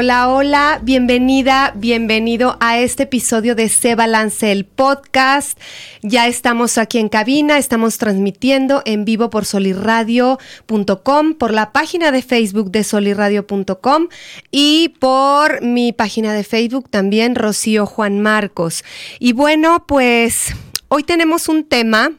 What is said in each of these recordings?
Hola, hola, bienvenida, bienvenido a este episodio de Se Balance el Podcast. Ya estamos aquí en cabina, estamos transmitiendo en vivo por solirradio.com, por la página de Facebook de solirradio.com y por mi página de Facebook también, Rocío Juan Marcos. Y bueno, pues hoy tenemos un tema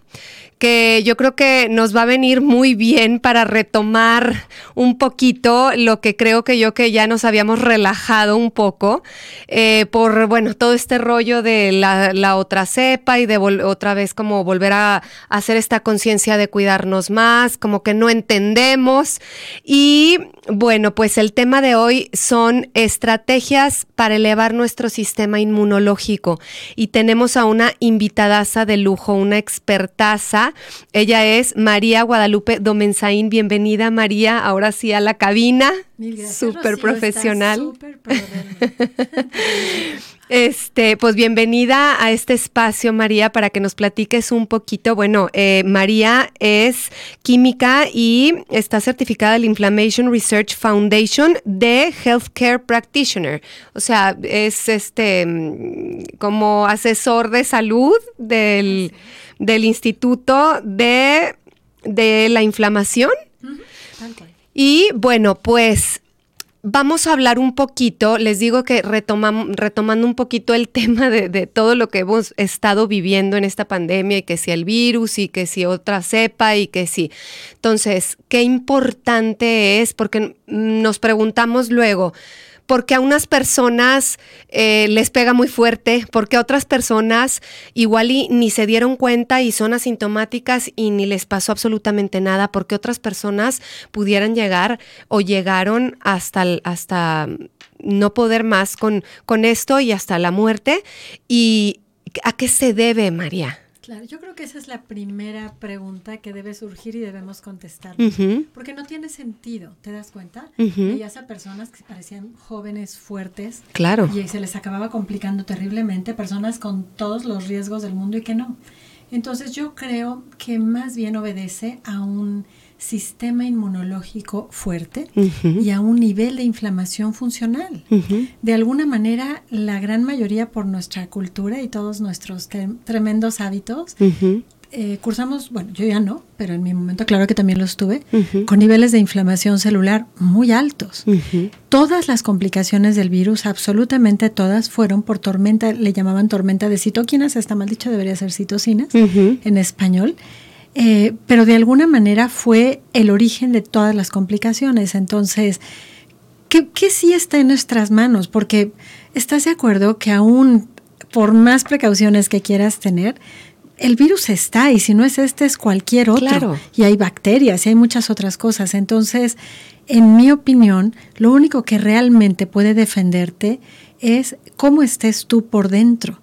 que yo creo que nos va a venir muy bien para retomar un poquito lo que creo que yo que ya nos habíamos relajado un poco eh, por, bueno, todo este rollo de la, otra cepa y de otra vez como volver a, hacer esta conciencia de cuidarnos más, como que no entendemos. Y bueno, pues el tema de hoy son estrategias para elevar nuestro sistema inmunológico. Y tenemos a una invitadaza de lujo, una expertaza ella es María Guadalupe Domenzaín. Bienvenida, María, ahora sí a la cabina. Súper profesional. Este, pues bienvenida a este espacio, María, para que nos platiques un poquito. Bueno, eh, María es química y está certificada del Inflammation Research Foundation de Healthcare Practitioner. O sea, es este mm, como asesor de salud del, del Instituto de, de la Inflamación. Y bueno, pues Vamos a hablar un poquito, les digo que retomando un poquito el tema de, todo lo que hemos estado viviendo en esta pandemia y que si el virus y que si otra cepa y que si. Entonces, qué importante es, porque nos preguntamos luego, porque a unas personas eh, les pega muy fuerte, porque a otras personas igual y ni se dieron cuenta y son asintomáticas y ni les pasó absolutamente nada, porque otras personas pudieran llegar o llegaron hasta, hasta no poder más con, con esto y hasta la muerte. ¿Y a qué se debe, María? Claro, yo creo que esa es la primera pregunta que debe surgir y debemos contestar. Porque no tiene sentido, ¿te das cuenta? Veías a personas que parecían jóvenes, fuertes. Claro. Y se les acababa complicando terriblemente, personas con todos los riesgos del mundo y que no. Entonces yo creo que más bien obedece a un sistema inmunológico fuerte y a un nivel de inflamación funcional. De alguna manera, la gran mayoría por nuestra cultura y todos nuestros tremendos hábitos, eh, cursamos, bueno, yo ya no, pero en mi momento claro que también los tuve, con niveles de inflamación celular muy altos. Todas las complicaciones del virus, absolutamente todas, fueron por tormenta, le llamaban tormenta de citoquinas, está mal dicho, debería ser citocinas en español. Eh, pero de alguna manera fue el origen de todas las complicaciones. Entonces, ¿qué, ¿qué, sí está en nuestras manos? Porque estás de acuerdo que aún por más precauciones que quieras tener, el virus está y si no es este es cualquier otro. Y hay bacterias y hay muchas otras cosas. Entonces, en mi opinión, lo único que realmente puede defenderte es cómo estés tú por dentro.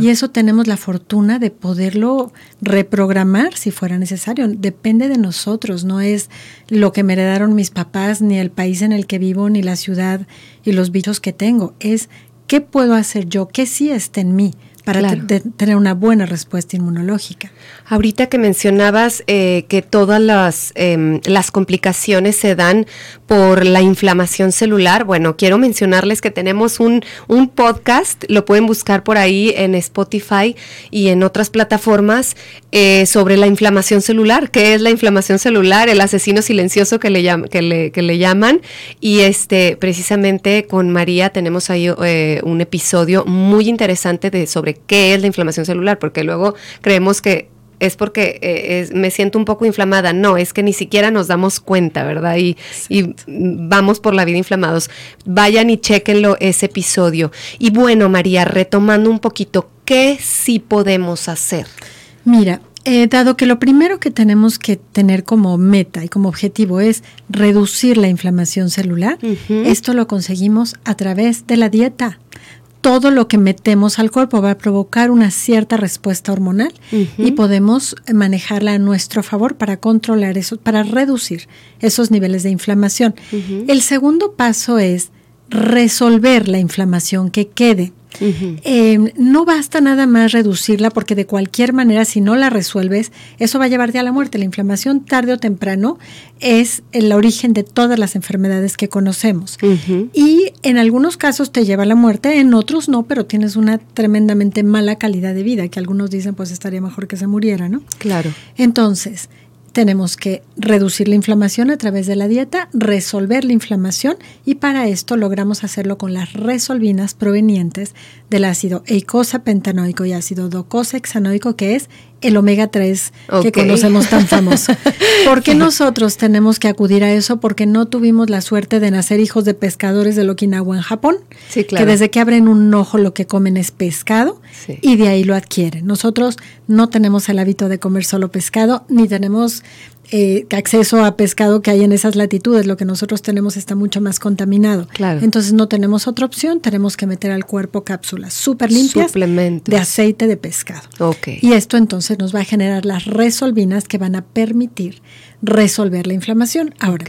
Y eso tenemos la fortuna de poderlo reprogramar si fuera necesario. Depende de nosotros, no es lo que me heredaron mis papás, ni el país en el que vivo, ni la ciudad y los bichos que tengo. Es qué puedo hacer yo, qué sí está en mí para tener una buena respuesta inmunológica. Ahorita que mencionabas eh, que todas las, em, las complicaciones se dan por la inflamación celular, bueno, quiero mencionarles que tenemos un, un podcast, lo pueden buscar por ahí en Spotify y en otras plataformas eh, sobre la inflamación celular, qué es la inflamación celular, el asesino silencioso que le, que le, que le llaman, y este precisamente con María tenemos ahí eh, un episodio muy interesante de sobre qué es la inflamación celular, porque luego creemos que es porque eh, me siento un poco inflamada. No, es que ni siquiera nos damos cuenta, ¿verdad? Y, y, vamos por la vida inflamados. Vayan y chequenlo ese episodio. Y bueno, María, retomando un poquito, ¿qué sí podemos hacer? Mira, Eh, dado que lo primero que tenemos que tener como meta y como objetivo es reducir la inflamación celular, esto lo conseguimos a través de la dieta. Todo lo que metemos al cuerpo va a provocar una cierta respuesta hormonal y podemos manejarla a nuestro favor para controlar eso, para reducir esos niveles de inflamación. El segundo paso es resolver la inflamación que quede. Eh, no basta nada más reducirla porque de cualquier manera si no la resuelves, eso va a llevarte a la muerte. La inflamación tarde o temprano es el origen de todas las enfermedades que conocemos. Y en algunos casos te lleva a la muerte, en otros no, pero tienes una tremendamente mala calidad de vida, que algunos dicen pues estaría mejor que se muriera, ¿no? Claro. Entonces, tenemos que reducir la inflamación a través de la dieta, resolver la inflamación y para esto logramos hacerlo con las resolvinas provenientes del ácido eicosa pentanoico y ácido docosa hexanoico que es el omega 3 que conocemos tan famoso. ¿Por qué nosotros tenemos que acudir a eso? Porque no tuvimos la suerte de nacer hijos de pescadores de Okinawa en Japón, sí, claro. que desde que abren un ojo lo que comen es pescado y de ahí lo adquieren. Nosotros no tenemos el hábito de comer solo pescado, ni tenemos eh, acceso a pescado que hay en esas latitudes. Lo que nosotros tenemos está mucho más contaminado. Claro. Entonces no tenemos otra opción, tenemos que meter al cuerpo cápsulas súper limpias de aceite de pescado. Okay. Y esto entonces nos va a generar las resolvinas que van a permitir resolver la inflamación. Ahora,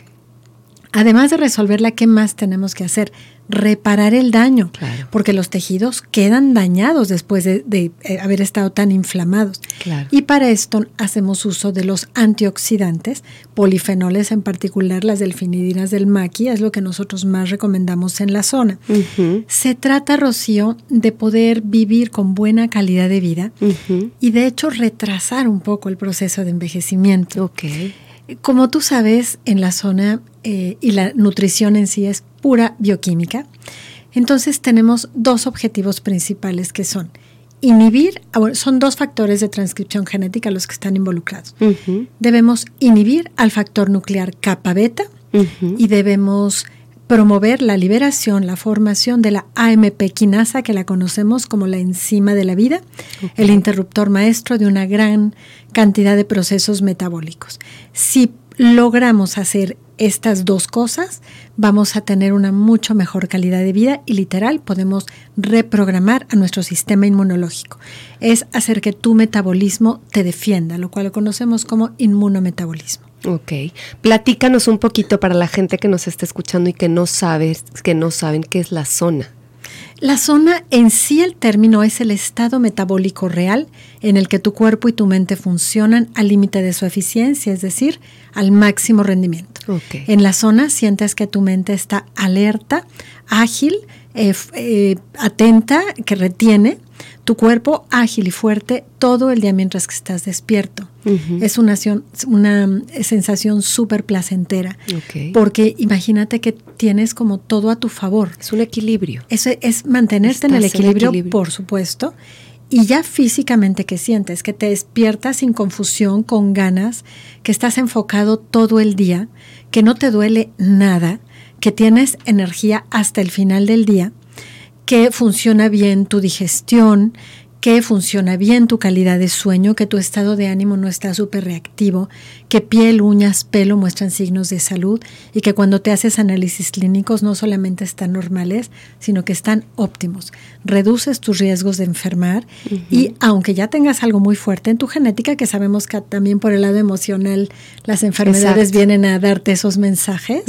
además de resolverla, ¿qué más tenemos que hacer? reparar el daño, porque los tejidos quedan dañados después de, eh, haber estado tan inflamados. Y para esto hacemos uso de los antioxidantes, polifenoles en particular, las delfinidinas del maqui, es lo que nosotros más recomendamos en la zona. Se trata, Rocío, de poder vivir con buena calidad de vida y de hecho retrasar un poco el proceso de envejecimiento. Okay. Como tú sabes, en la zona eh, y la nutrición en sí es pura bioquímica, entonces tenemos dos objetivos principales que son inhibir, ah, son dos factores de transcripción genética los que están involucrados. Debemos inhibir al factor nuclear kappa beta y debemos promover la liberación, la formación de la AMP quinasa, que la conocemos como la enzima de la vida, el interruptor maestro de una gran cantidad de procesos metabólicos. Si logramos hacer estas dos cosas, vamos a tener una mucho mejor calidad de vida y literal podemos reprogramar a nuestro sistema inmunológico. Es hacer que tu metabolismo te defienda, lo cual lo conocemos como inmunometabolismo. Ok, platícanos un poquito para la gente que nos está escuchando y que no sabes, que no saben qué es la zona. La zona en sí el término es el estado metabólico real en el que tu cuerpo y tu mente funcionan al límite de su eficiencia, es decir, al máximo rendimiento. En la zona sientes que tu mente está alerta, ágil, eh, eh, atenta, que retiene, tu cuerpo ágil y fuerte todo el día mientras que estás despierto. Es una, una sensación súper placentera. Porque imagínate que tienes como todo a tu favor. Es un equilibrio. Es, es mantenerte en el equilibrio, por supuesto. Y ya físicamente que sientes, que te despiertas sin confusión, con ganas, que estás enfocado todo el día, que no te duele nada, que tienes energía hasta el final del día que funciona bien tu digestión, que funciona bien tu calidad de sueño, que tu estado de ánimo no está súper reactivo, que piel, uñas, pelo muestran signos de salud y que cuando te haces análisis clínicos no solamente están normales, sino que están óptimos. Reduces tus riesgos de enfermar y aunque ya tengas algo muy fuerte en tu genética, que sabemos que también por el lado emocional las enfermedades vienen a darte esos mensajes,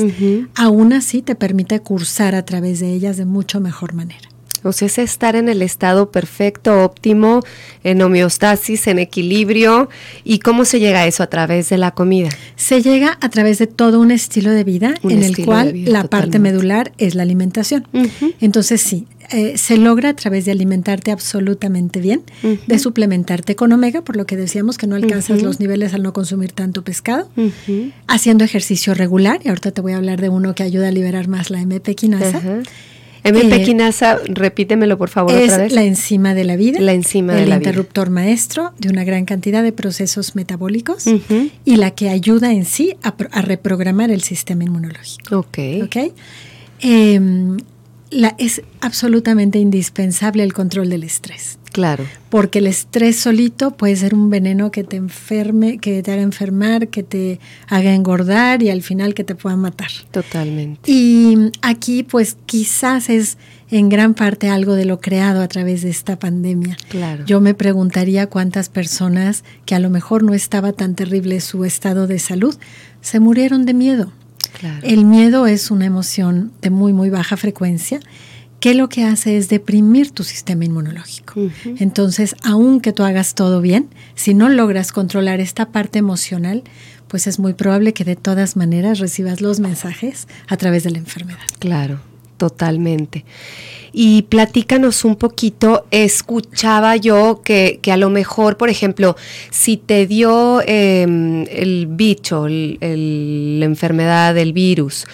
aún así te permite cursar a través de ellas de mucho mejor manera. O sea, es estar en el estado perfecto, óptimo, en homeostasis, en equilibrio. ¿Y cómo se llega a eso? A través de la comida. Se llega a través de todo un estilo de vida en el cual la parte medular es la alimentación. Entonces, sí, eh, se logra a través de alimentarte absolutamente bien, de suplementarte con omega, por lo que decíamos que no alcanzas los niveles al no consumir tanto pescado, haciendo ejercicio regular, y ahorita te voy a hablar de uno que ayuda a liberar más la MP quinasa. MP eh, quinasa, repítemelo por favor es otra vez. la enzima de la vida. La enzima de la vida. El interruptor maestro de una gran cantidad de procesos metabólicos y la que ayuda en sí a, reprogramar el sistema inmunológico. Ok. okay? Em, la, es absolutamente indispensable el control del estrés. Claro. Porque el estrés solito puede ser un veneno que te enferme, que te haga enfermar, que te haga engordar y al final que te pueda matar. Totalmente. Y aquí pues quizás es en gran parte algo de lo creado a través de esta pandemia. Claro. Yo me preguntaría cuántas personas que a lo mejor no estaba tan terrible su estado de salud se murieron de miedo. Claro. El miedo es una emoción de muy muy baja frecuencia que lo que hace es deprimir tu sistema inmunológico. Entonces, aunque tú hagas todo bien, si no logras controlar esta parte emocional, pues es muy probable que de todas maneras recibas los mensajes a través de la enfermedad. Claro, totalmente. Y platícanos un poquito, escuchaba yo que, que a lo mejor, por ejemplo, si te dio eh, el bicho, el, el, la enfermedad, el virus,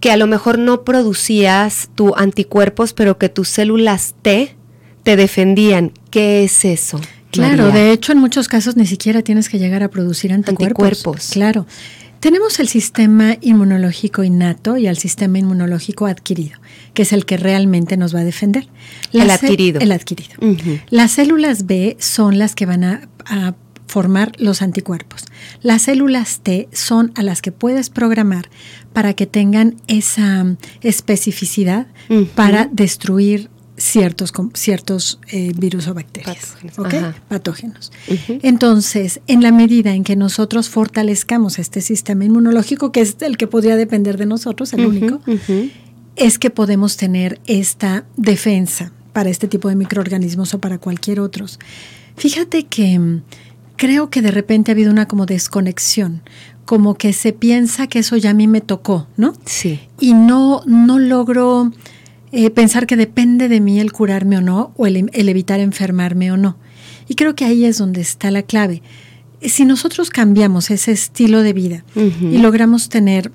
que a lo mejor no producías tu anticuerpos, pero que tus células T te defendían. ¿Qué es eso? Claro, María? de hecho en muchos casos ni siquiera tienes que llegar a producir anticuerpos. Anticuerpos. Claro. Tenemos el sistema inmunológico innato y el sistema inmunológico adquirido, que es el que realmente nos va a defender. El adquirido. El adquirido. Las células B son las que van a, a formar los anticuerpos. Las células T son a las que puedes programar para que tengan esa mm, especificidad para destruir ciertos, ciertos eh, virus o bacterias. Patógenos. Patógenos. Entonces, en la medida en que nosotros fortalezcamos este sistema inmunológico, que es el que podría depender de nosotros, el único, es que podemos tener esta defensa para este tipo de microorganismos o para cualquier otros. Fíjate que mm, creo que de repente ha habido una como desconexión, como que se piensa que eso ya a mí me tocó, ¿no? Sí. Y no, no logro eh, pensar que depende de mí el curarme o no, o el, el evitar enfermarme o no. Y creo que ahí es donde está la clave. Si nosotros cambiamos ese estilo de vida y logramos tener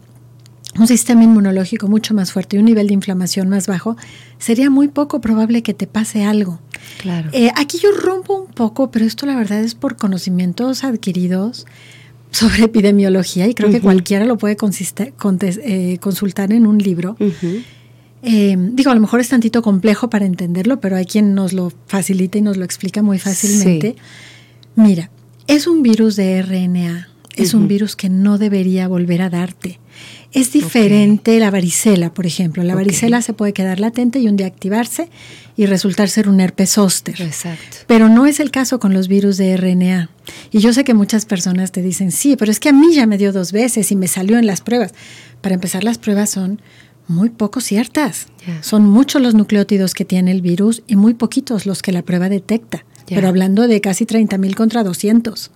un sistema inmunológico mucho más fuerte y un nivel de inflamación más bajo, sería muy poco probable que te pase algo. Claro. Eh, aquí yo rompo un poco, pero esto la verdad es por conocimientos adquiridos sobre epidemiología y creo que cualquiera lo puede eh, consultar en un libro. Eh, digo, a lo mejor es tantito complejo para entenderlo, pero hay quien nos lo facilita y nos lo explica muy fácilmente. Mira, es un virus de RNA, es un virus que no debería volver a darte. Es diferente la varicela, por ejemplo. La varicela se puede quedar latente y un día activarse y resultar ser un herpes zóster. Exacto. Pero no es el caso con los virus de RNA. Y yo sé que muchas personas te dicen, sí, pero es que a mí ya me dio dos veces y me salió en las pruebas. Para empezar, las pruebas son muy poco ciertas. Son muchos los nucleótidos que tiene el virus y muy poquitos los que la prueba detecta. Pero hablando de casi 30 mil contra 200.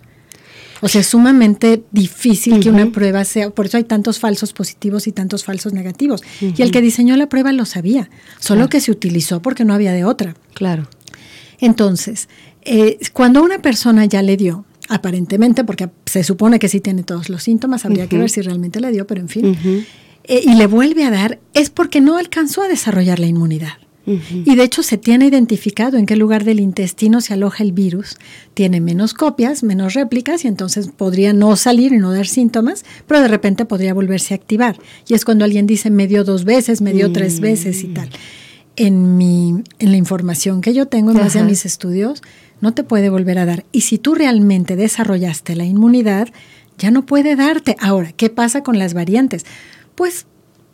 O sea, es sumamente difícil que una prueba sea, por eso hay tantos falsos positivos y tantos falsos negativos. Y el que diseñó la prueba lo sabía, solo Claro. que se utilizó porque no había de otra. Claro. Entonces, eh, cuando una persona ya le dio, aparentemente, porque se supone que sí tiene todos los síntomas, habría que ver si realmente le dio, pero en fin. Eh, y le vuelve a dar, es porque no alcanzó a desarrollar la inmunidad. Y de hecho se tiene identificado en qué lugar del intestino se aloja el virus. Tiene menos copias, menos réplicas y entonces podría no salir y no dar síntomas, pero de repente podría volverse a activar. Y es cuando alguien dice me dio dos veces, me dio tres Mm. veces y tal. En, mi, en la información que yo tengo, en base a mis estudios, no te puede volver a dar. Y si tú realmente desarrollaste la inmunidad, ya no puede darte. Ahora, ¿qué pasa con las variantes? Pues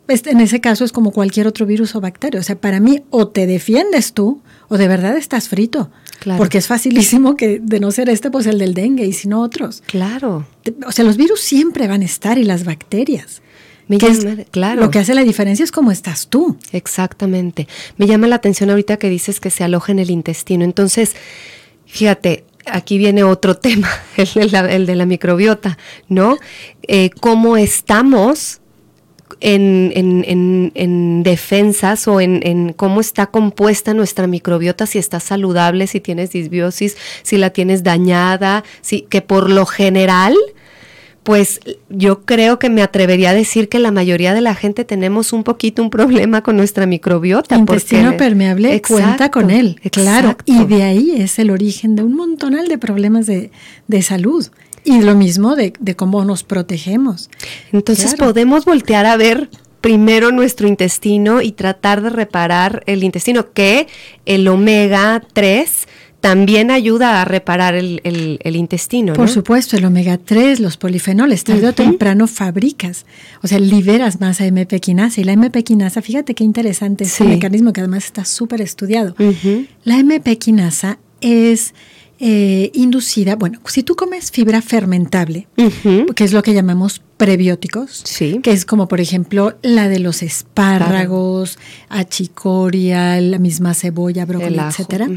este, en ese caso es como cualquier otro virus o bacteria. O sea, para mí o te defiendes tú o de verdad estás frito. Claro. Porque es facilísimo que de no ser este, pues el del dengue y si no otros. Claro. O sea, los virus siempre van a estar y las bacterias. Me Que es- llama- claro. Lo que hace la diferencia es cómo estás tú. Exactamente. Me llama la atención ahorita que dices que se aloja en el intestino. Entonces, fíjate, aquí viene otro tema, el de la, el de la microbiota, ¿no? Eh, ¿Cómo estamos en, en- en- en defensas o en, en cómo está compuesta nuestra microbiota, si está saludable, si tienes disbiosis, si la tienes dañada, si, que por lo general pues yo creo que me atrevería a decir que la mayoría de la gente tenemos un poquito un problema con nuestra microbiota. Intestino porque- permeable cuenta Exacto, con él, claro. exacto. Y de ahí es el origen de un montonal de problemas de, de salud. Y lo mismo de, de cómo nos protegemos. Entonces Claro. podemos voltear a ver primero nuestro intestino y tratar de reparar el intestino, que el omega 3 también ayuda a reparar el, intestino. Por supuesto, el omega 3, los polifenoles, tarde o temprano fabricas, o sea, liberas más AMP quinasa. Y la MP quinasa, fíjate qué interesante ese mecanismo que además está súper estudiado. La MP quinasa es eh, inducida, bueno, si tú comes fibra fermentable, que es lo que llamamos prebióticos, que es como por ejemplo la de los espárragos, achicoria, la misma cebolla, brócoli, etcétera.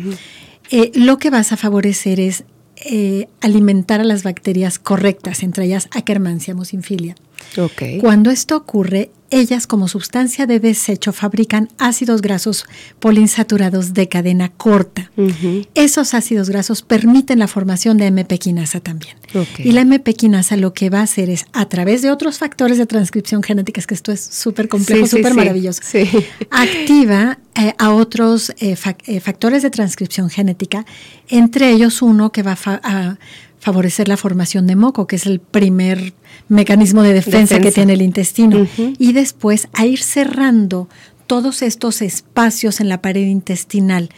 Eh, lo que vas a favorecer es eh, alimentar a las bacterias correctas, entre ellas Akkermansia musinfilia. Okay. Cuando esto ocurre, ellas como sustancia de desecho fabrican ácidos grasos poliinsaturados de cadena corta. Esos ácidos grasos permiten la formación de MP quinasa también. Y la MP quinasa lo que va a hacer es, a través de otros factores de transcripción genética, es que esto es súper complejo, súper maravilloso, activa eh, a otros eh, eh, factores de transcripción genética, entre ellos uno que va a favorecer la formación de moco, que es el primer mecanismo de defensa, que tiene el intestino, y después a ir cerrando todos estos espacios en la pared intestinal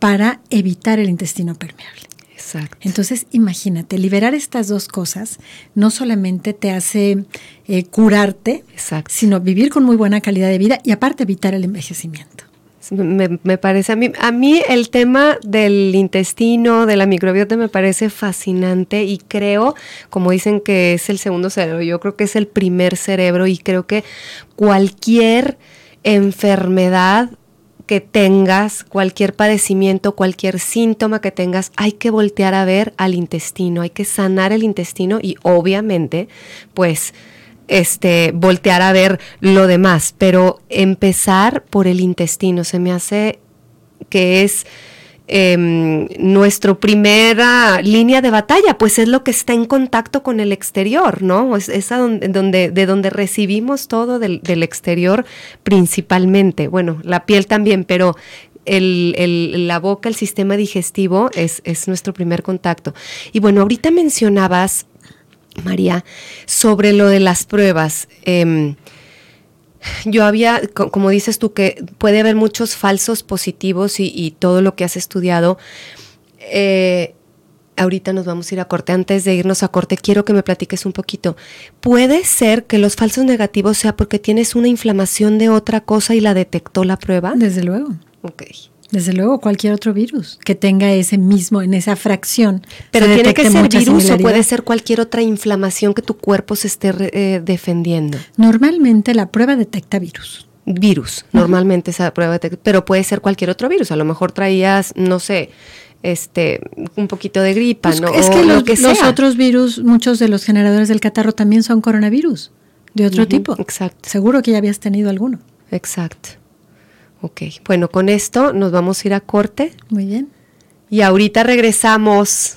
para evitar el intestino permeable. Exacto. Entonces, imagínate, liberar estas dos cosas no solamente te hace eh, curarte, sino vivir con muy buena calidad de vida y aparte evitar el envejecimiento. Me, parece a mí, a mí el tema del intestino, de la microbiota me parece fascinante y creo, como dicen que es el segundo cerebro, yo creo que es el primer cerebro y creo que cualquier enfermedad que tengas, cualquier padecimiento, cualquier síntoma que tengas, hay que voltear a ver al intestino, hay que sanar el intestino y obviamente, pues este, voltear a ver lo demás, pero empezar por el intestino se me hace que es eh, nuestra primera línea de batalla, pues es lo que está en contacto con el exterior, ¿no? Es, donde, de donde recibimos todo del, exterior principalmente. Bueno, la piel también, pero el, la boca, el sistema digestivo es, es nuestro primer contacto. Y bueno, ahorita mencionabas María, sobre lo de las pruebas. Em, yo había, como dices tú, que puede haber muchos falsos positivos y, todo lo que has estudiado. Eh, ahorita nos vamos a ir a corte. Antes de irnos a corte, quiero que me platiques un poquito. ¿Puede ser que los falsos negativos sea porque tienes una inflamación de otra cosa y la detectó la prueba? Desde luego. Ok. Desde luego, cualquier otro virus que tenga ese mismo, en esa fracción. Pero tiene que ser virus o puede ser cualquier otra inflamación que tu cuerpo se esté eh, defendiendo. Normalmente la prueba detecta virus. Virus, normalmente esa prueba detecta, pero puede ser cualquier otro virus. A lo mejor traías, no sé, este, un poquito de gripa, pues ¿no? Es que, los, otros virus, muchos de los generadores del catarro también son coronavirus, de otro tipo. Exacto. Seguro que ya habías tenido alguno. Exacto. Ok, bueno, con esto nos vamos a ir a corte. Muy bien. Y ahorita regresamos.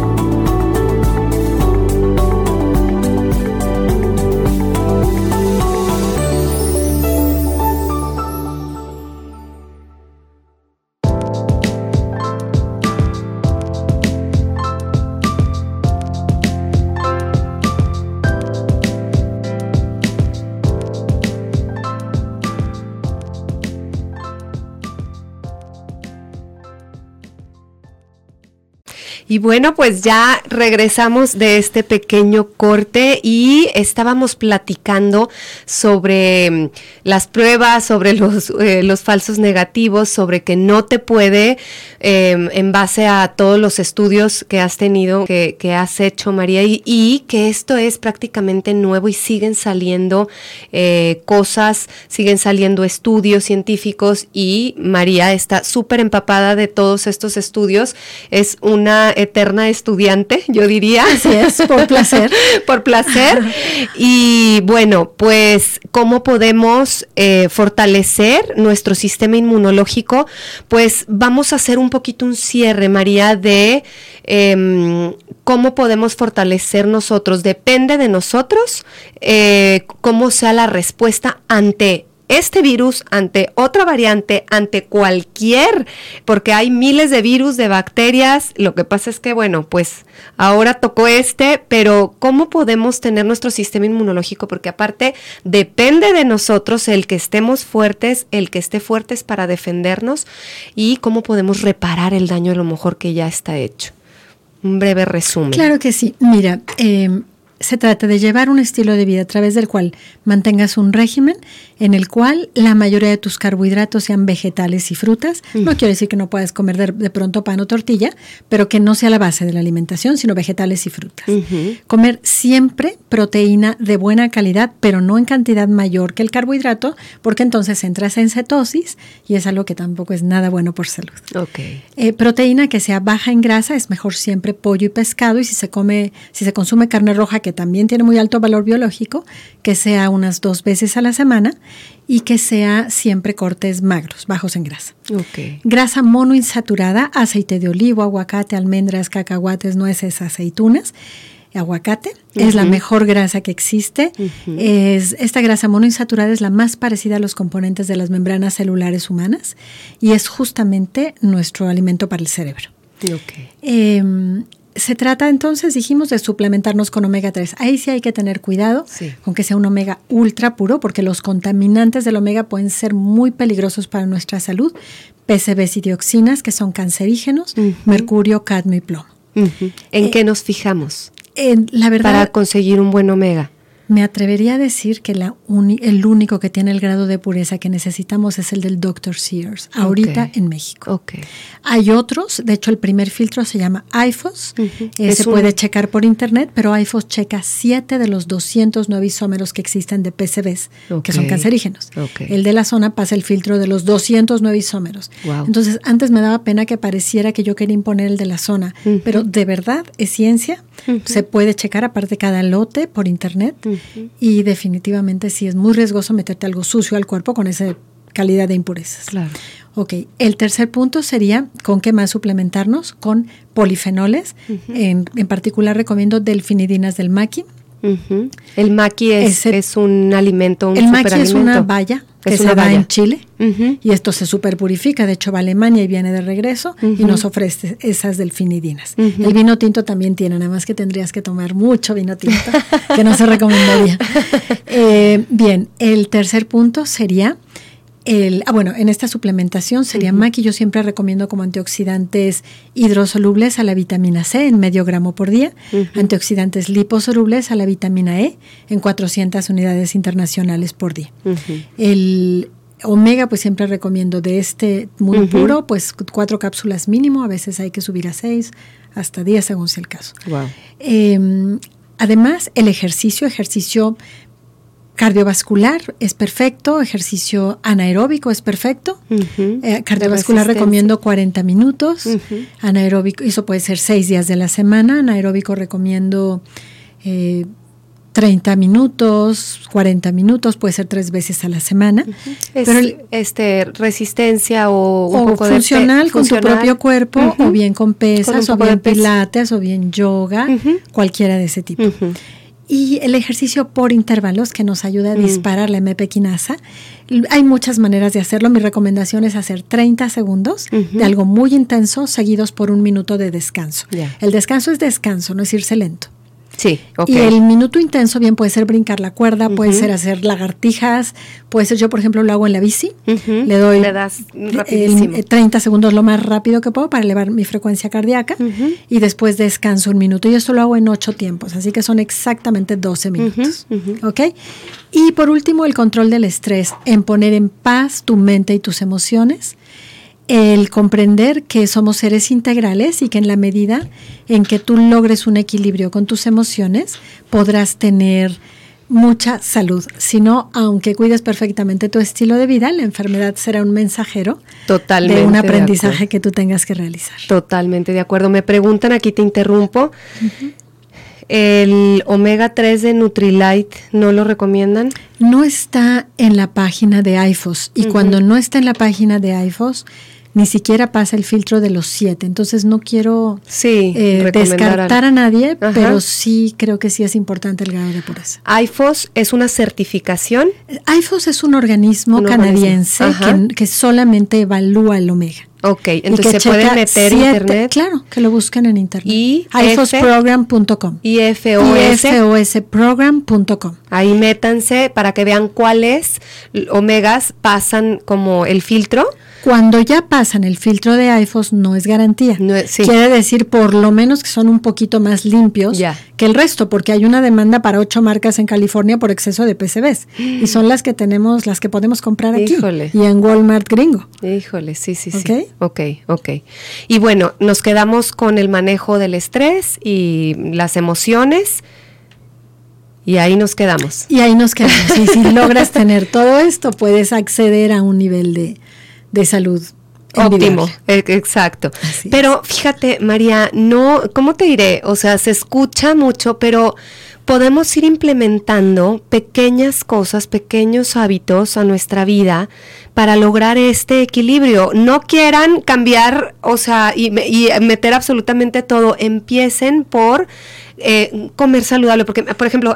Y bueno, pues ya regresamos de este pequeño corte y estábamos platicando sobre mm, las pruebas, sobre los, eh, los falsos negativos, sobre que no te puede, em, en base a todos los estudios que has tenido, que, has hecho, María, y, que esto es prácticamente nuevo y siguen saliendo eh, cosas, siguen saliendo estudios científicos y María está súper empapada de todos estos estudios. Es una eterna estudiante, yo diría. Así es, por placer. por placer. Y bueno, pues, ¿cómo podemos eh, fortalecer nuestro sistema inmunológico? Pues vamos a hacer un poquito un cierre, María, de em, cómo podemos fortalecer nosotros. Depende de nosotros eh, cómo sea la respuesta ante este virus ante otra variante, ante cualquier, porque hay miles de virus, de bacterias. Lo que pasa es que, bueno, pues ahora tocó este, pero ¿cómo podemos tener nuestro sistema inmunológico? Porque aparte depende de nosotros el que estemos fuertes, el que esté fuertes para defendernos y cómo podemos reparar el daño a lo mejor que ya está hecho. Un breve resumen. Claro que sí. Mira, eh, se trata de llevar un estilo de vida a través del cual mantengas un régimen en el cual la mayoría de tus carbohidratos sean vegetales y frutas. No quiero decir que no puedas comer de, pronto pan o tortilla, pero que no sea la base de la alimentación, sino vegetales y frutas. Comer siempre proteína de buena calidad, pero no en cantidad mayor que el carbohidrato, porque entonces entras en cetosis y es algo que tampoco es nada bueno por salud. Okay. Eh, proteína que sea baja en grasa, es mejor siempre pollo y pescado, y si se come, si se consume carne roja que también tiene muy alto valor biológico, que sea unas dos veces a la semana y que sea siempre cortes magros, bajos en grasa. Grasa monoinsaturada, aceite de olivo, aguacate, almendras, cacahuates, nueces, aceitunas. Aguacate es la mejor grasa que existe. es, esta grasa monoinsaturada es la más parecida a los componentes de las membranas celulares humanas y es justamente nuestro alimento para el cerebro. Em, se trata entonces, dijimos, de suplementarnos con omega 3. Ahí sí hay que tener cuidado con que sea un omega ultra puro, porque los contaminantes del omega pueden ser muy peligrosos para nuestra salud. PCBs y dioxinas, que son cancerígenos, mercurio, cadmio y plomo. ¿En eh, qué nos fijamos? la verdad, para conseguir un buen omega. Me atrevería a decir que la el único que tiene el grado de pureza que necesitamos es el del Dr. Sears, ahorita en México. Okay. Hay otros, de hecho el primer filtro se llama IFOS, eh, se puede checar por internet, pero IFOS checa 7 de los 209 isómeros que existen de PCBs, que son cancerígenos. El de la zona pasa el filtro de los 209 isómeros. Entonces, antes me daba pena que pareciera que yo quería imponer el de la zona, pero de verdad es ciencia, se puede checar aparte cada lote por internet. Y definitivamente sí es muy riesgoso meterte algo sucio al cuerpo con esa calidad de impurezas. Claro. Ok, el tercer punto sería con qué más suplementarnos, con polifenoles. en, particular recomiendo delfinidinas del maqui. El maqui es, es, un alimento, un El maqui es una valla que se da en Chile y esto se super purifica. De hecho, va a Alemania y viene de regreso y nos ofrece esas delfinidinas. El vino tinto también tiene, nada más que tendrías que tomar mucho vino tinto, que no se recomendaría. Eh, bien, el tercer punto sería el, ah, bueno, en esta suplementación sería uh yo siempre recomiendo como antioxidantes hidrosolubles a la vitamina C en medio gramo por día, antioxidantes liposolubles a la vitamina E en 400 unidades internacionales por día. El omega, pues siempre recomiendo de este muy puro, pues cuatro cápsulas mínimo, a veces hay que subir a seis, hasta diez según sea el caso. Em, además, el ejercicio, ejercicio cardiovascular es perfecto, ejercicio anaeróbico es perfecto. Eh, cardiovascular recomiendo 40 minutos. Anaeróbico, eso puede ser seis días de la semana. Anaeróbico recomiendo eh, 30 minutos, 40 minutos, puede ser tres veces a la semana. Es, Pero el- este, resistencia o un o poco de pe- funcional con funcional. tu propio cuerpo, o bien con pesas, Con o bien pilates, o bien yoga, cualquiera de ese tipo. Y el ejercicio por intervalos que nos ayuda a Mm. disparar la MP quinasa. L- Hay muchas maneras de hacerlo. Mi recomendación es hacer 30 segundos de algo muy intenso seguidos por un minuto de descanso. El descanso es descanso, no es irse lento. Sí, ok. Y el minuto intenso bien puede ser brincar la cuerda, puede ser hacer lagartijas, puede ser yo, por ejemplo, lo hago en la bici. Le doy Le das el- rapidísimo. eh, 30 segundos lo más rápido que puedo para elevar mi frecuencia cardíaca y después descanso un minuto. Y esto lo hago en ocho tiempos, así que son exactamente 12 minutos. ¿Ok? Y por último, el control del estrés, en poner en paz tu mente y tus emociones. El comprender que somos seres integrales y que en la medida en que tú logres un equilibrio con tus emociones, podrás tener mucha salud. Si no, aunque cuides perfectamente tu estilo de vida, la enfermedad será un mensajero Totalmente de un aprendizaje que tú tengas que realizar. Totalmente de acuerdo. Me preguntan, aquí te interrumpo. El omega 3 de Nutrilite, ¿no lo recomiendan? No está en la página de IFOS y cuando no está en la página de IFOS, ni siquiera pasa el filtro de los siete. Entonces no quiero Sí, eh, descartar a nadie, Ajá. pero sí creo que sí es importante el grado de pureza. IFOS es una certificación. IFOS es un organismo Un canadiense organismo. Que, que solamente evalúa el omega. Ok, entonces que se checa meter siete- internet. Claro, que lo busquen en internet. Y ifosprogram.com. IFOS. ifosprogram.com. Ahí métanse para que vean cuáles omegas pasan como el filtro. Cuando ya pasan el filtro de IFOS no es garantía. No es- sí. Quiere decir por lo menos que son un poquito más limpios Ya. que el resto, porque hay una demanda para ocho marcas en California por exceso de PCBs. Y son las que tenemos, las que podemos comprar aquí. Híjole. Y en Walmart gringo. Híjole, sí, sí, sí. Ok. Ok, ok. Y bueno, nos quedamos con el manejo del estrés y las emociones. Y ahí nos quedamos. Y ahí nos quedamos. Y si logras tener todo esto, puedes acceder a un nivel de, de salud Óptimo, e- exacto. Pero fíjate, María, no, ¿cómo te diré? O sea, se escucha mucho, pero podemos ir implementando pequeñas cosas, pequeños hábitos a nuestra vida para lograr este equilibrio. No quieran cambiar, o sea, y, y meter absolutamente todo. Empiecen por eh, comer saludable, porque, por ejemplo,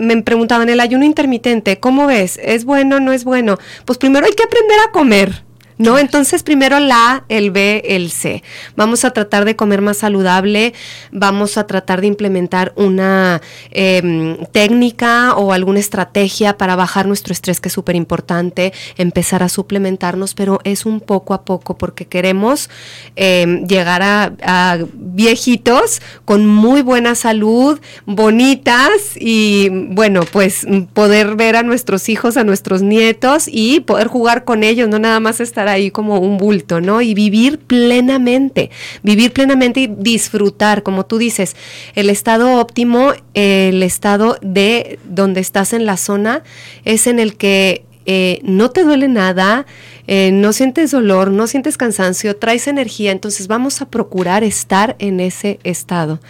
me preguntaban el ayuno intermitente, ¿cómo ves? ¿Es bueno o no es bueno? Pues primero hay que aprender a comer. ¿No? Entonces primero la A, el B, el C. Vamos a tratar de comer más saludable, vamos a tratar de implementar una em, técnica o alguna estrategia para bajar nuestro estrés, que es súper importante, empezar a suplementarnos, pero es un poco a poco porque queremos em, llegar a, a viejitos con muy buena salud, bonitas y bueno, pues poder ver a nuestros hijos, a nuestros nietos y poder jugar con ellos, no nada más estar ahí como un bulto, ¿no? Y vivir plenamente, vivir plenamente y disfrutar, como tú dices, el estado óptimo, el estado de donde estás en la zona, es en el que eh, no te duele nada, eh, no sientes dolor, no sientes cansancio, traes energía, entonces vamos a procurar estar en ese estado.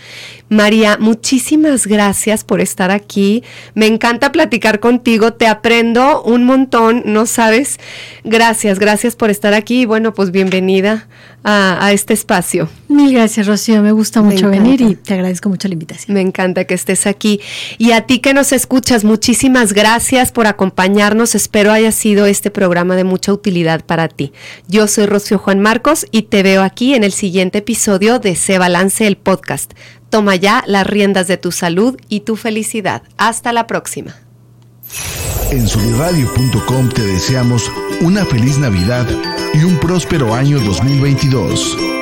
María, muchísimas gracias por estar aquí. Me encanta platicar contigo, te aprendo un montón, no sabes. Gracias, gracias por estar aquí y bueno, pues bienvenida a, a este espacio. Mil gracias, Rocío. Me gusta Me mucho venir y te agradezco mucho la invitación. Me encanta que estés aquí. Y a ti que nos escuchas, muchísimas gracias por acompañarnos. Espero haya sido este programa de mucha utilidad para ti. Yo soy Rocío Juan Marcos y te veo aquí en el siguiente episodio de Se Balance el Podcast. Toma ya las riendas de tu salud y tu felicidad. Hasta la próxima. En soliradio.com te deseamos una feliz Navidad y un próspero año 2022.